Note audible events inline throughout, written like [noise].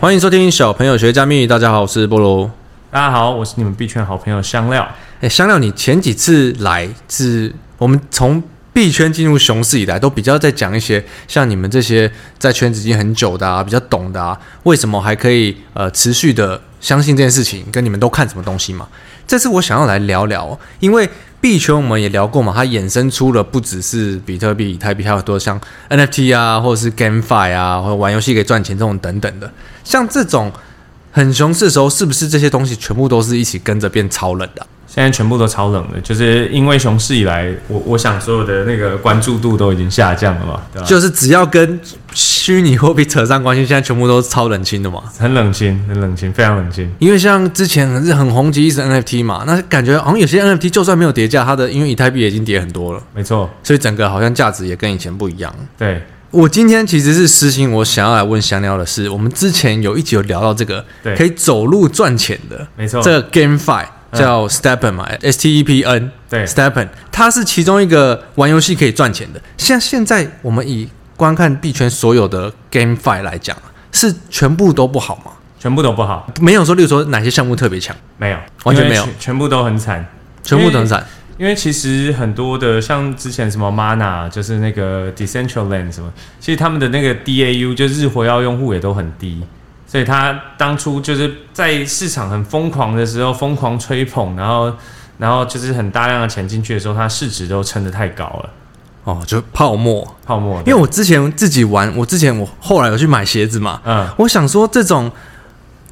欢迎收听小朋友学加密。大家好，我是菠萝。大家好，我是你们币圈好朋友香料。哎，香料，你前几次来自我们从币圈进入熊市以来，都比较在讲一些像你们这些在圈子已经很久的啊，比较懂的啊，为什么还可以呃持续的相信这件事情？跟你们都看什么东西嘛？这次我想要来聊聊，因为币圈我们也聊过嘛，它衍生出了不只是比特币、以太币，还有很多像 NFT 啊，或者是 GameFi 啊，或者玩游戏可以赚钱这种等等的。像这种很熊市的时候，是不是这些东西全部都是一起跟着变超冷的？现在全部都超冷的，就是因为熊市以来，我我想所有的那个关注度都已经下降了嘛，对吧？就是只要跟虚拟货币扯上关系，现在全部都是超冷清的嘛，很冷清，很冷清，非常冷清。因为像之前是很红极一时 NFT 嘛，那感觉好像有些 NFT 就算没有跌价，它的因为以太币已经跌很多了，没错，所以整个好像价值也跟以前不一样。对，我今天其实是私心，我想要来问香料的是，我们之前有一集有聊到这个，对，可以走路赚钱的，没错，这个 GameFi。叫 Stepen 嘛，S T E P N，对，Stepen，它是其中一个玩游戏可以赚钱的。像现在我们以观看币圈所有的 GameFi 来讲，是全部都不好吗？全部都不好，没有说，例如说哪些项目特别强？没有，完全没有，全部都很惨，全部都很惨。因为其实很多的像之前什么 Mana，就是那个 Decentraland 什么，其实他们的那个 DAU 就日活跃用户也都很低。所以他当初就是在市场很疯狂的时候疯狂吹捧，然后，然后就是很大量的钱进去的时候，它市值都撑得太高了。哦，就泡沫，泡沫。因为我之前自己玩，我之前我后来有去买鞋子嘛，嗯，我想说这种，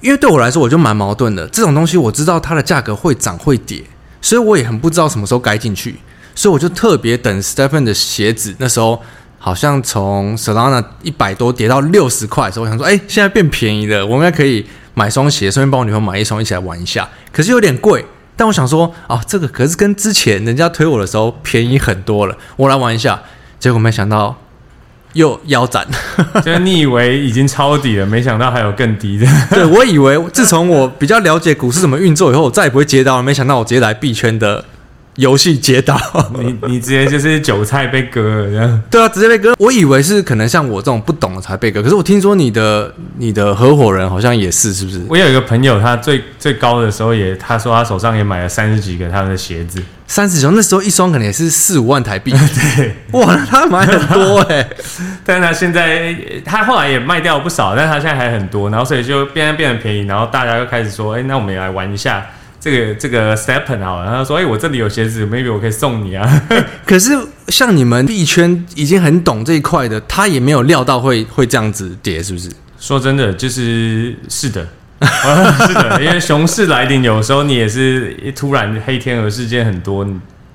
因为对我来说我就蛮矛盾的，这种东西我知道它的价格会涨会跌，所以我也很不知道什么时候该进去，所以我就特别等 Stephen 的鞋子那时候。好像从 Solana 一百多跌到六十块的时候，我想说，哎，现在变便宜了，我应该可以买双鞋，顺便帮我女朋友买一双，一起来玩一下。可是有点贵，但我想说，啊，这个可是跟之前人家推我的时候便宜很多了，我来玩一下。结果没想到又腰斩，[laughs] 就是你 [laughs] 以为已经抄底了，没想到还有更低的。对，我以为自从我比较了解股市怎么运作以后，我再也不会接到了，没想到我直接来币圈的。游戏接到 [laughs] 你，你直接就是韭菜被割了这样。对啊，直接被割。我以为是可能像我这种不懂的才被割，可是我听说你的你的合伙人好像也是，是不是？我有一个朋友，他最最高的时候也，他说他手上也买了三十几个他们的鞋子，三十几双，那时候一双可能也是四五万台币。[laughs] 对，[laughs] 哇，他买很多哎、欸，但是他现在他后来也卖掉不少，但是他现在还很多，然后所以就变变得便宜，然后大家又开始说，哎、欸，那我们也来玩一下。这个这个 STEPN 好了，然后说：“哎，我这里有鞋子，maybe 我可以送你啊。[laughs] ”可是像你们币圈已经很懂这一块的，他也没有料到会会这样子跌，是不是？说真的，就是是的，[laughs] 是的，因为熊市来临，有时候你也是突然黑天鹅事件很多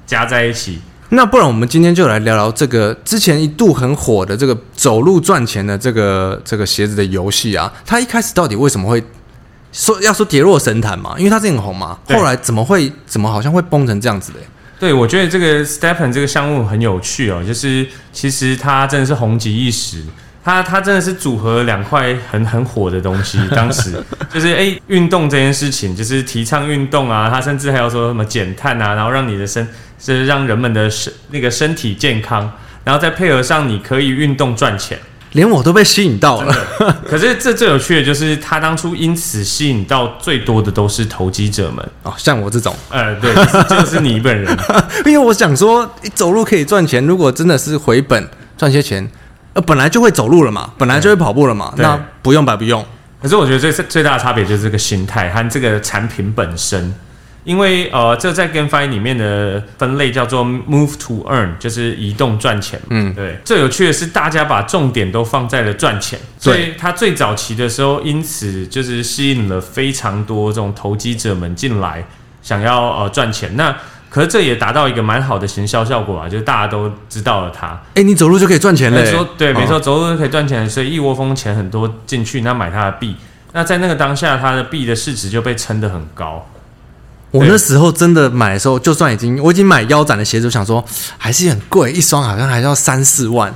加在一起。那不然我们今天就来聊聊这个之前一度很火的这个走路赚钱的这个这个鞋子的游戏啊，它一开始到底为什么会？说要说跌落神坛嘛，因为它是很红嘛，后来怎么会怎么好像会崩成这样子的？对，我觉得这个 Stepen 这个项目很有趣哦，就是其实它真的是红极一时，它它真的是组合两块很很火的东西。当时 [laughs] 就是哎，运动这件事情，就是提倡运动啊，它甚至还要说什么减碳啊，然后让你的身是让人们的身那个身体健康，然后再配合上你可以运动赚钱。连我都被吸引到了，[laughs] 可是这最有趣的就是他当初因此吸引到最多的都是投机者们。哦，像我这种，呃，对，就是你本人，[laughs] 因为我想说，你走路可以赚钱，如果真的是回本赚些钱，呃，本来就会走路了嘛，本来就会跑步了嘛，那不用白不用。可是我觉得最最大的差别就是这个心态和这个产品本身。因为呃，这在 GameFi 里面的分类叫做 Move to Earn，就是移动赚钱。嗯，对。最有趣的是，大家把重点都放在了赚钱，所以它最早期的时候，因此就是吸引了非常多这种投机者们进来，想要呃赚钱。那可是这也达到一个蛮好的行销效果啊，就是大家都知道了它。哎，你走路就可以赚钱了。说对，没错，走路就可以赚钱，所以一窝蜂钱很多进去，那买它的币。那在那个当下，它的币的市值就被撑得很高。我那时候真的买的时候，就算已经我已经买腰斩的鞋子，我想说还是很贵，一双好像还要三四万。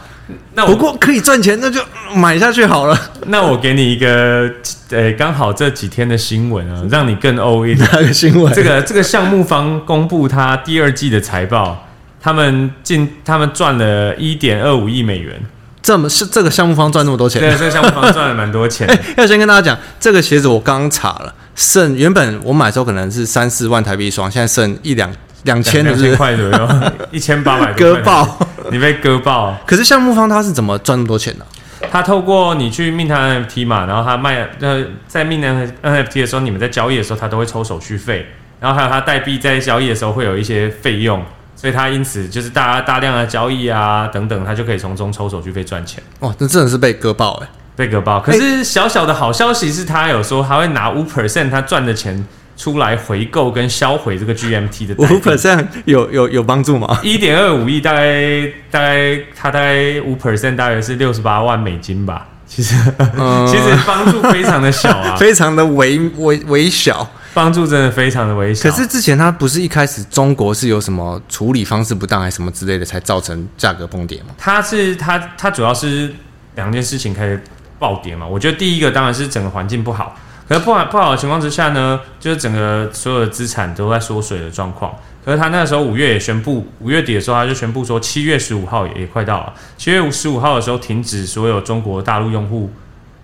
那不过可以赚钱，那就买下去好了。那我给你一个，呃，刚好这几天的新闻啊，[laughs] 让你更。哪个新闻？这个这个项目方公布他第二季的财报，他们进他们赚了一点二五亿美元。这么是这个项目方赚那么多钱？对，这个项目方赚了蛮多钱。[laughs] 要先跟大家讲，这个鞋子我刚刚查了，剩原本我买的时候可能是三四万台币一双，现在剩一两两千的是块左右，[laughs] 一千八百割爆，你被割爆。可是项目方他是怎么赚那么多钱的？他透过你去 mint NFT 嘛，然后他卖呃在 mint NFT 的时候，你们在交易的时候，他都会抽手续费，然后还有他代币在交易的时候会有一些费用。所以他因此就是大家大量的交易啊等等，他就可以从中抽手续费赚钱。哇，那真的是被割爆哎，被割爆。可是小小的好消息是他有说他会拿五 percent 他赚的钱出来回购跟销毁这个 GMT 的。五 percent 有有有帮助吗？[laughs] 一点二五亿，大概大概他大概五 percent 大概是六十八万美金吧。其实、嗯、[laughs] 其实帮助非常的小啊，[laughs] 非常的微微微小。帮助真的非常的微小。可是之前他不是一开始中国是有什么处理方式不当还是什么之类的，才造成价格崩跌吗？他是他他主要是两件事情开始暴跌嘛。我觉得第一个当然是整个环境不好，可是不好不好的情况之下呢，就是整个所有的资产都在缩水的状况。可是他那个时候五月也宣布，五月底的时候他就宣布说，七月十五号也也快到了，七月十五号的时候停止所有中国大陆用户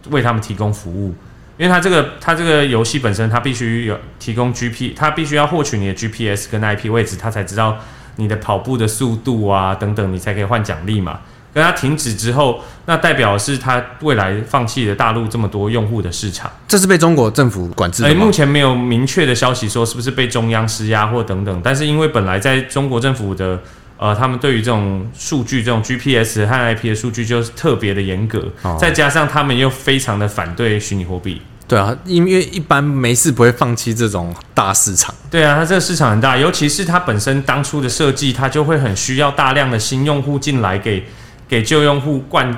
为他们提供服务。因为它这个，它这个游戏本身，它必须有提供 GP，它必须要获取你的 GPS 跟 IP 位置，他才知道你的跑步的速度啊等等，你才可以换奖励嘛。跟它停止之后，那代表是它未来放弃了大陆这么多用户的市场。这是被中国政府管制的目前没有明确的消息说是不是被中央施压或等等，但是因为本来在中国政府的。呃，他们对于这种数据、这种 GPS 和 IP 的数据就是特别的严格，哦，再加上他们又非常的反对虚拟货币。对啊，因为一般没事不会放弃这种大市场。对啊，它这个市场很大，尤其是它本身当初的设计，它就会很需要大量的新用户进来给，给给旧用户灌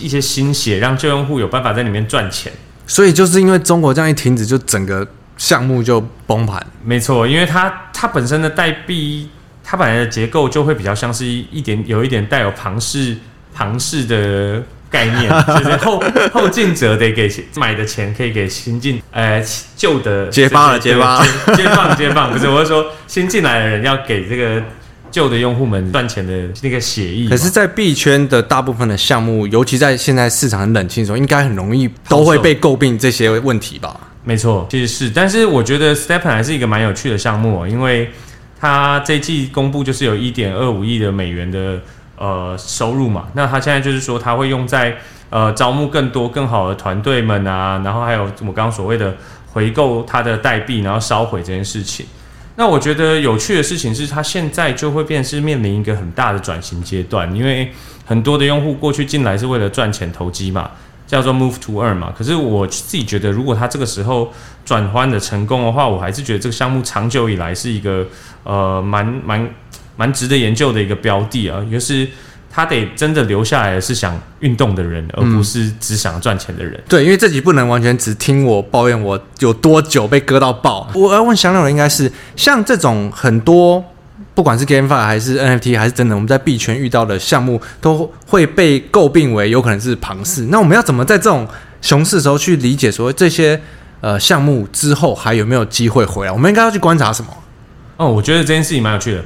一些新血，让旧用户有办法在里面赚钱。所以就是因为中国这样一停止，就整个项目就崩盘。没错，因为它它本身的代币。它本来的结构就会比较像是一点有一点带有庞氏庞氏的概念，[laughs] 就是后后进者得给买的钱可以给新进呃旧的接棒了接棒接棒接棒，不是我是说新进来的人要给这个旧的用户们赚钱的那个协议。可是，在币圈的大部分的项目，尤其在现在市场很冷清的时候，应该很容易都会被诟病这些问题吧？没错，其实是，但是我觉得 STEPN 还是一个蛮有趣的项目哦，因为。他这一季公布就是有一点二五亿的美元的呃收入嘛，那他现在就是说他会用在呃招募更多更好的团队们啊，然后还有我刚刚所谓的回购他的代币，然后烧毁这件事情。那我觉得有趣的事情是，它现在就会变是面临一个很大的转型阶段，因为很多的用户过去进来是为了赚钱投机嘛。叫做 Move to 二嘛，可是我自己觉得，如果它这个时候转换的成功的话，我还是觉得这个项目长久以来是一个呃蛮蛮蛮值得研究的一个标的啊，就是他得真的留下来的是想运动的人，而不是只想赚钱的人。嗯。对，因为这集不能完全只听我抱怨我有多久被割到爆。我要问小鸟的应该是像这种很多。不管是 GameFi 还是 NFT 还是真的，我们在币圈遇到的项目都会被诟病为有可能是庞氏。那我们要怎么在这种熊市的时候去理解说这些呃项目之后还有没有机会回来？我们应该要去观察什么？哦，我觉得这件事情蛮有趣的。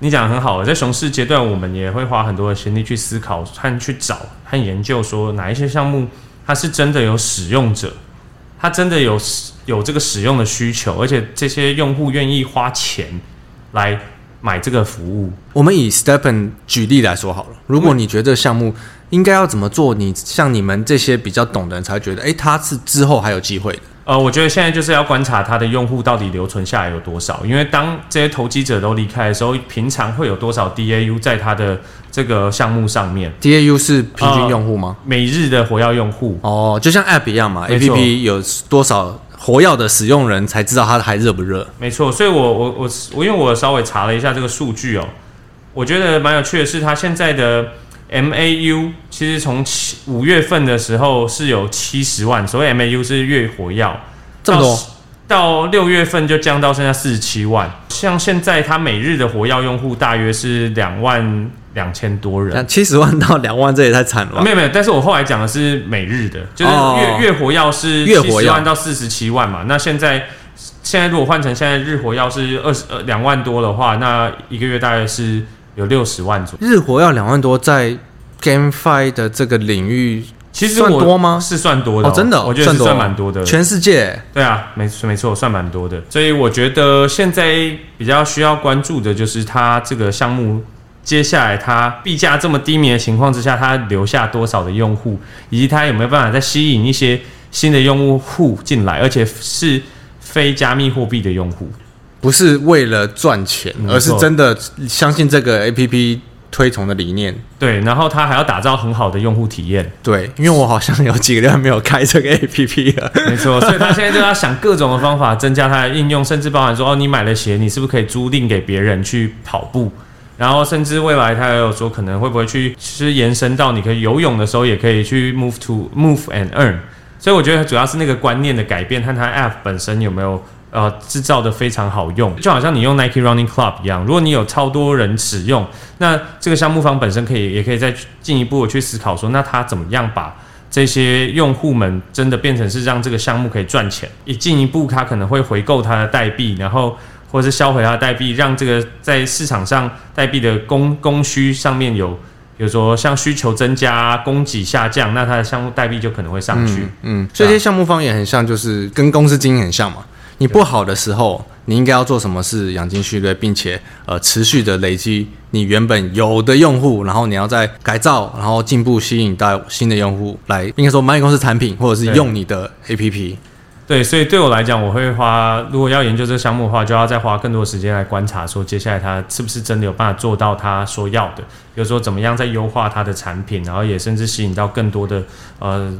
你讲得很好，在熊市阶段，我们也会花很多的心力去思考和去找和研究，说哪一些项目它是真的有使用者，它真的有有这个使用的需求，而且这些用户愿意花钱来。买这个服务，我们以 Stephen 举例来说好了。如果你觉得这个项目应该要怎么做，你像你们这些比较懂的人才觉得，诶，它是之后还有机会的。呃，我觉得现在就是要观察它的用户到底留存下来有多少，因为当这些投机者都离开的时候，平常会有多少 DAU 在它的这个项目上面？DAU 是平均用户吗？呃，每日的活跃用户哦，就像 App 一样嘛，APP 有多少？活跃的使用人才知道它还热不热？没错，所以我我我我因为我稍微查了一下这个数据哦，我觉得蛮有趣的是，它现在的 MAU 其实从七五月份的时候是有七十万，所谓 MAU 是月活跃，这么多，到六月份就降到剩下四十七万。像现在它每日的活跃用户大约是两万。两千多人，七十万到两万，这也太惨了。没有没有，但是我后来讲的是每日的，就是月、哦、月活跃是七十万到四十七万嘛。那现在现在如果换成现在日活跃是二十呃两万多的话，那一个月大概是有六十万左右。日活要两万多，在 GameFi 的这个领域，其实算多吗？是算多的、哦，真的、哦，我觉得是算蛮多的。全世界，对啊，没错没错，算蛮多的。所以我觉得现在比较需要关注的就是它这个项目，接下来它币价这么低迷的情况之下，它留下多少的用户，以及它有没有办法再吸引一些新的用户进来，而且是非加密货币的用户，不是为了赚钱，而是真的相信这个 APP。推崇的理念，对，然后他还要打造很好的用户体验，对，因为我好像有几个月没有开这个 APP 了，没错，[laughs] 所以他现在就要想各种的方法增加它的应用，甚至包含说，哦，你买了鞋，你是不是可以租赁给别人去跑步？然后甚至未来他也有说，可能会不会去其实延伸到你可以游泳的时候，也可以去 move to move and earn。所以我觉得主要是那个观念的改变，和它 App 本身有没有。呃，制造的非常好用，就好像你用 Nike Running Club 一样。如果你有超多人使用，那这个项目方本身可以，也可以再进一步的去思考说，那他怎么样把这些用户们真的变成是让这个项目可以赚钱？一进一步，他可能会回购他的代币，然后或者是销毁他的代币，让这个在市场上代币的供供需上面有，比如说像需求增加，供给下降，那他的项目代币就可能会上去。嗯，嗯，这些项目方也很像，就是跟公司经营很像嘛。你不好的时候，你应该要做什么事养精蓄锐，并且呃持续的累积你原本有的用户，然后你要再改造，然后进步吸引到新的用户来，应该说蚂蚁公司产品或者是用你的 APP。对，所以对我来讲，我会花如果要研究这个项目的话，就要再花更多时间来观察，说接下来他是不是真的有办法做到他所要的，比如说怎么样在优化他的产品，然后也甚至吸引到更多的呃。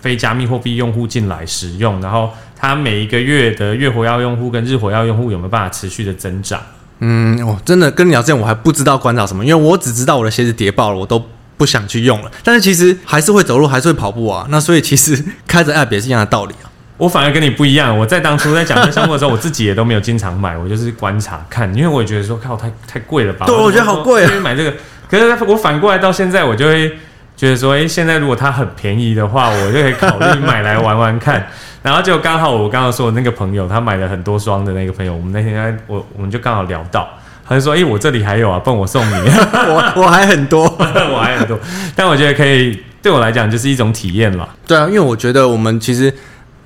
非加密货币用户进来使用，然后它每一个月的月活跃用户跟日活跃用户有没有办法持续的增长？嗯，我真的跟你聊这样，我还不知道观察什么，因为我只知道我的鞋子跌爆了，我都不想去用了。但是其实还是会走路，还是会跑步啊。那所以其实开着 App 也是一样的道理啊。我反而跟你不一样，我在当初在讲这项目的时候，我自己也都没有经常买，我就是观察看，因为我也觉得说靠太太贵了吧？对，我觉得好贵啊，买这个。可是我反过来到现在，我就会。觉得说，哎、欸，现在如果它很便宜的话，我就可以考虑买来玩玩看。然后就刚好我刚刚说的那个朋友，他买了很多双的那个朋友，我们那天我我们就刚好聊到，他就说，哎、欸，我这里还有啊，帮我送你。[laughs] 我我还很多，[laughs] 我还很多。但我觉得可以，对我来讲就是一种体验嘛。对啊，因为我觉得我们其实。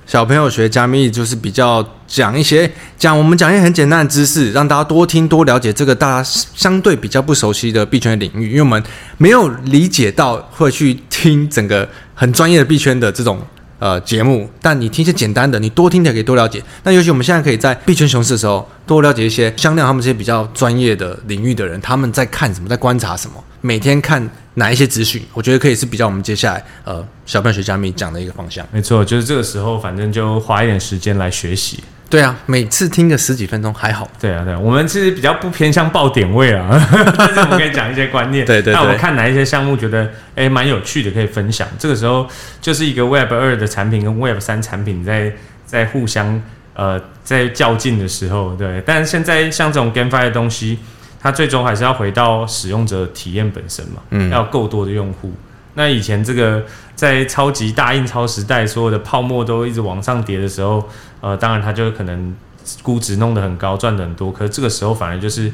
小朋友学加密就是比较讲一些讲我们讲一些很简单的知识，让大家多听多了解这个大家相对比较不熟悉的币圈领域，因为我们没有理解到会去听整个很专业的币圈的这种呃节目，但你听一些简单的，你多听点可以多了解。那尤其我们现在可以在币圈熊市的时候多了解一些香料他们这些比较专业的领域的人，他们在看什么，在观察什么，每天看。哪一些资讯，我觉得可以是比较我们接下来呃小半学加密讲的一个方向。没错，就是这个时候，反正就花一点时间来学习。对啊，每次听个十几分钟还好。对啊，对啊，我们其实比较不偏向爆点位啊，[laughs] 但是我们可以讲一些观念。[laughs] 对，对对。那我们看哪一些项目觉得诶蛮有趣的，可以分享。这个时候就是一个 Web 二的产品跟 Web 三产品在在互相呃在较劲的时候，对。但是现在像这种 GameFi 的东西。它最终还是要回到使用者体验本身嘛，嗯，要够多的用户。那以前这个在超级大印钞时代，所有的泡沫都一直往上叠的时候，呃，当然它就可能估值弄得很高，赚得很多。可是这个时候反而就是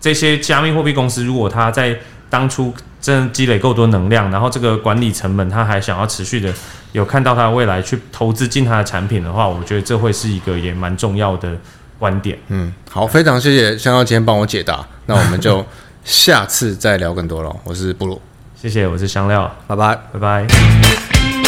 这些加密货币公司，如果它在当初真的积累够多能量，然后这个管理成本他还想要持续的有看到它的未来去投资进他的产品的话，我觉得这会是一个也蛮重要的。观点，嗯，好，非常谢谢香料今天帮我解答，那我们就下次再聊更多了。我是布鲁，谢谢，我是香料，拜拜，拜拜。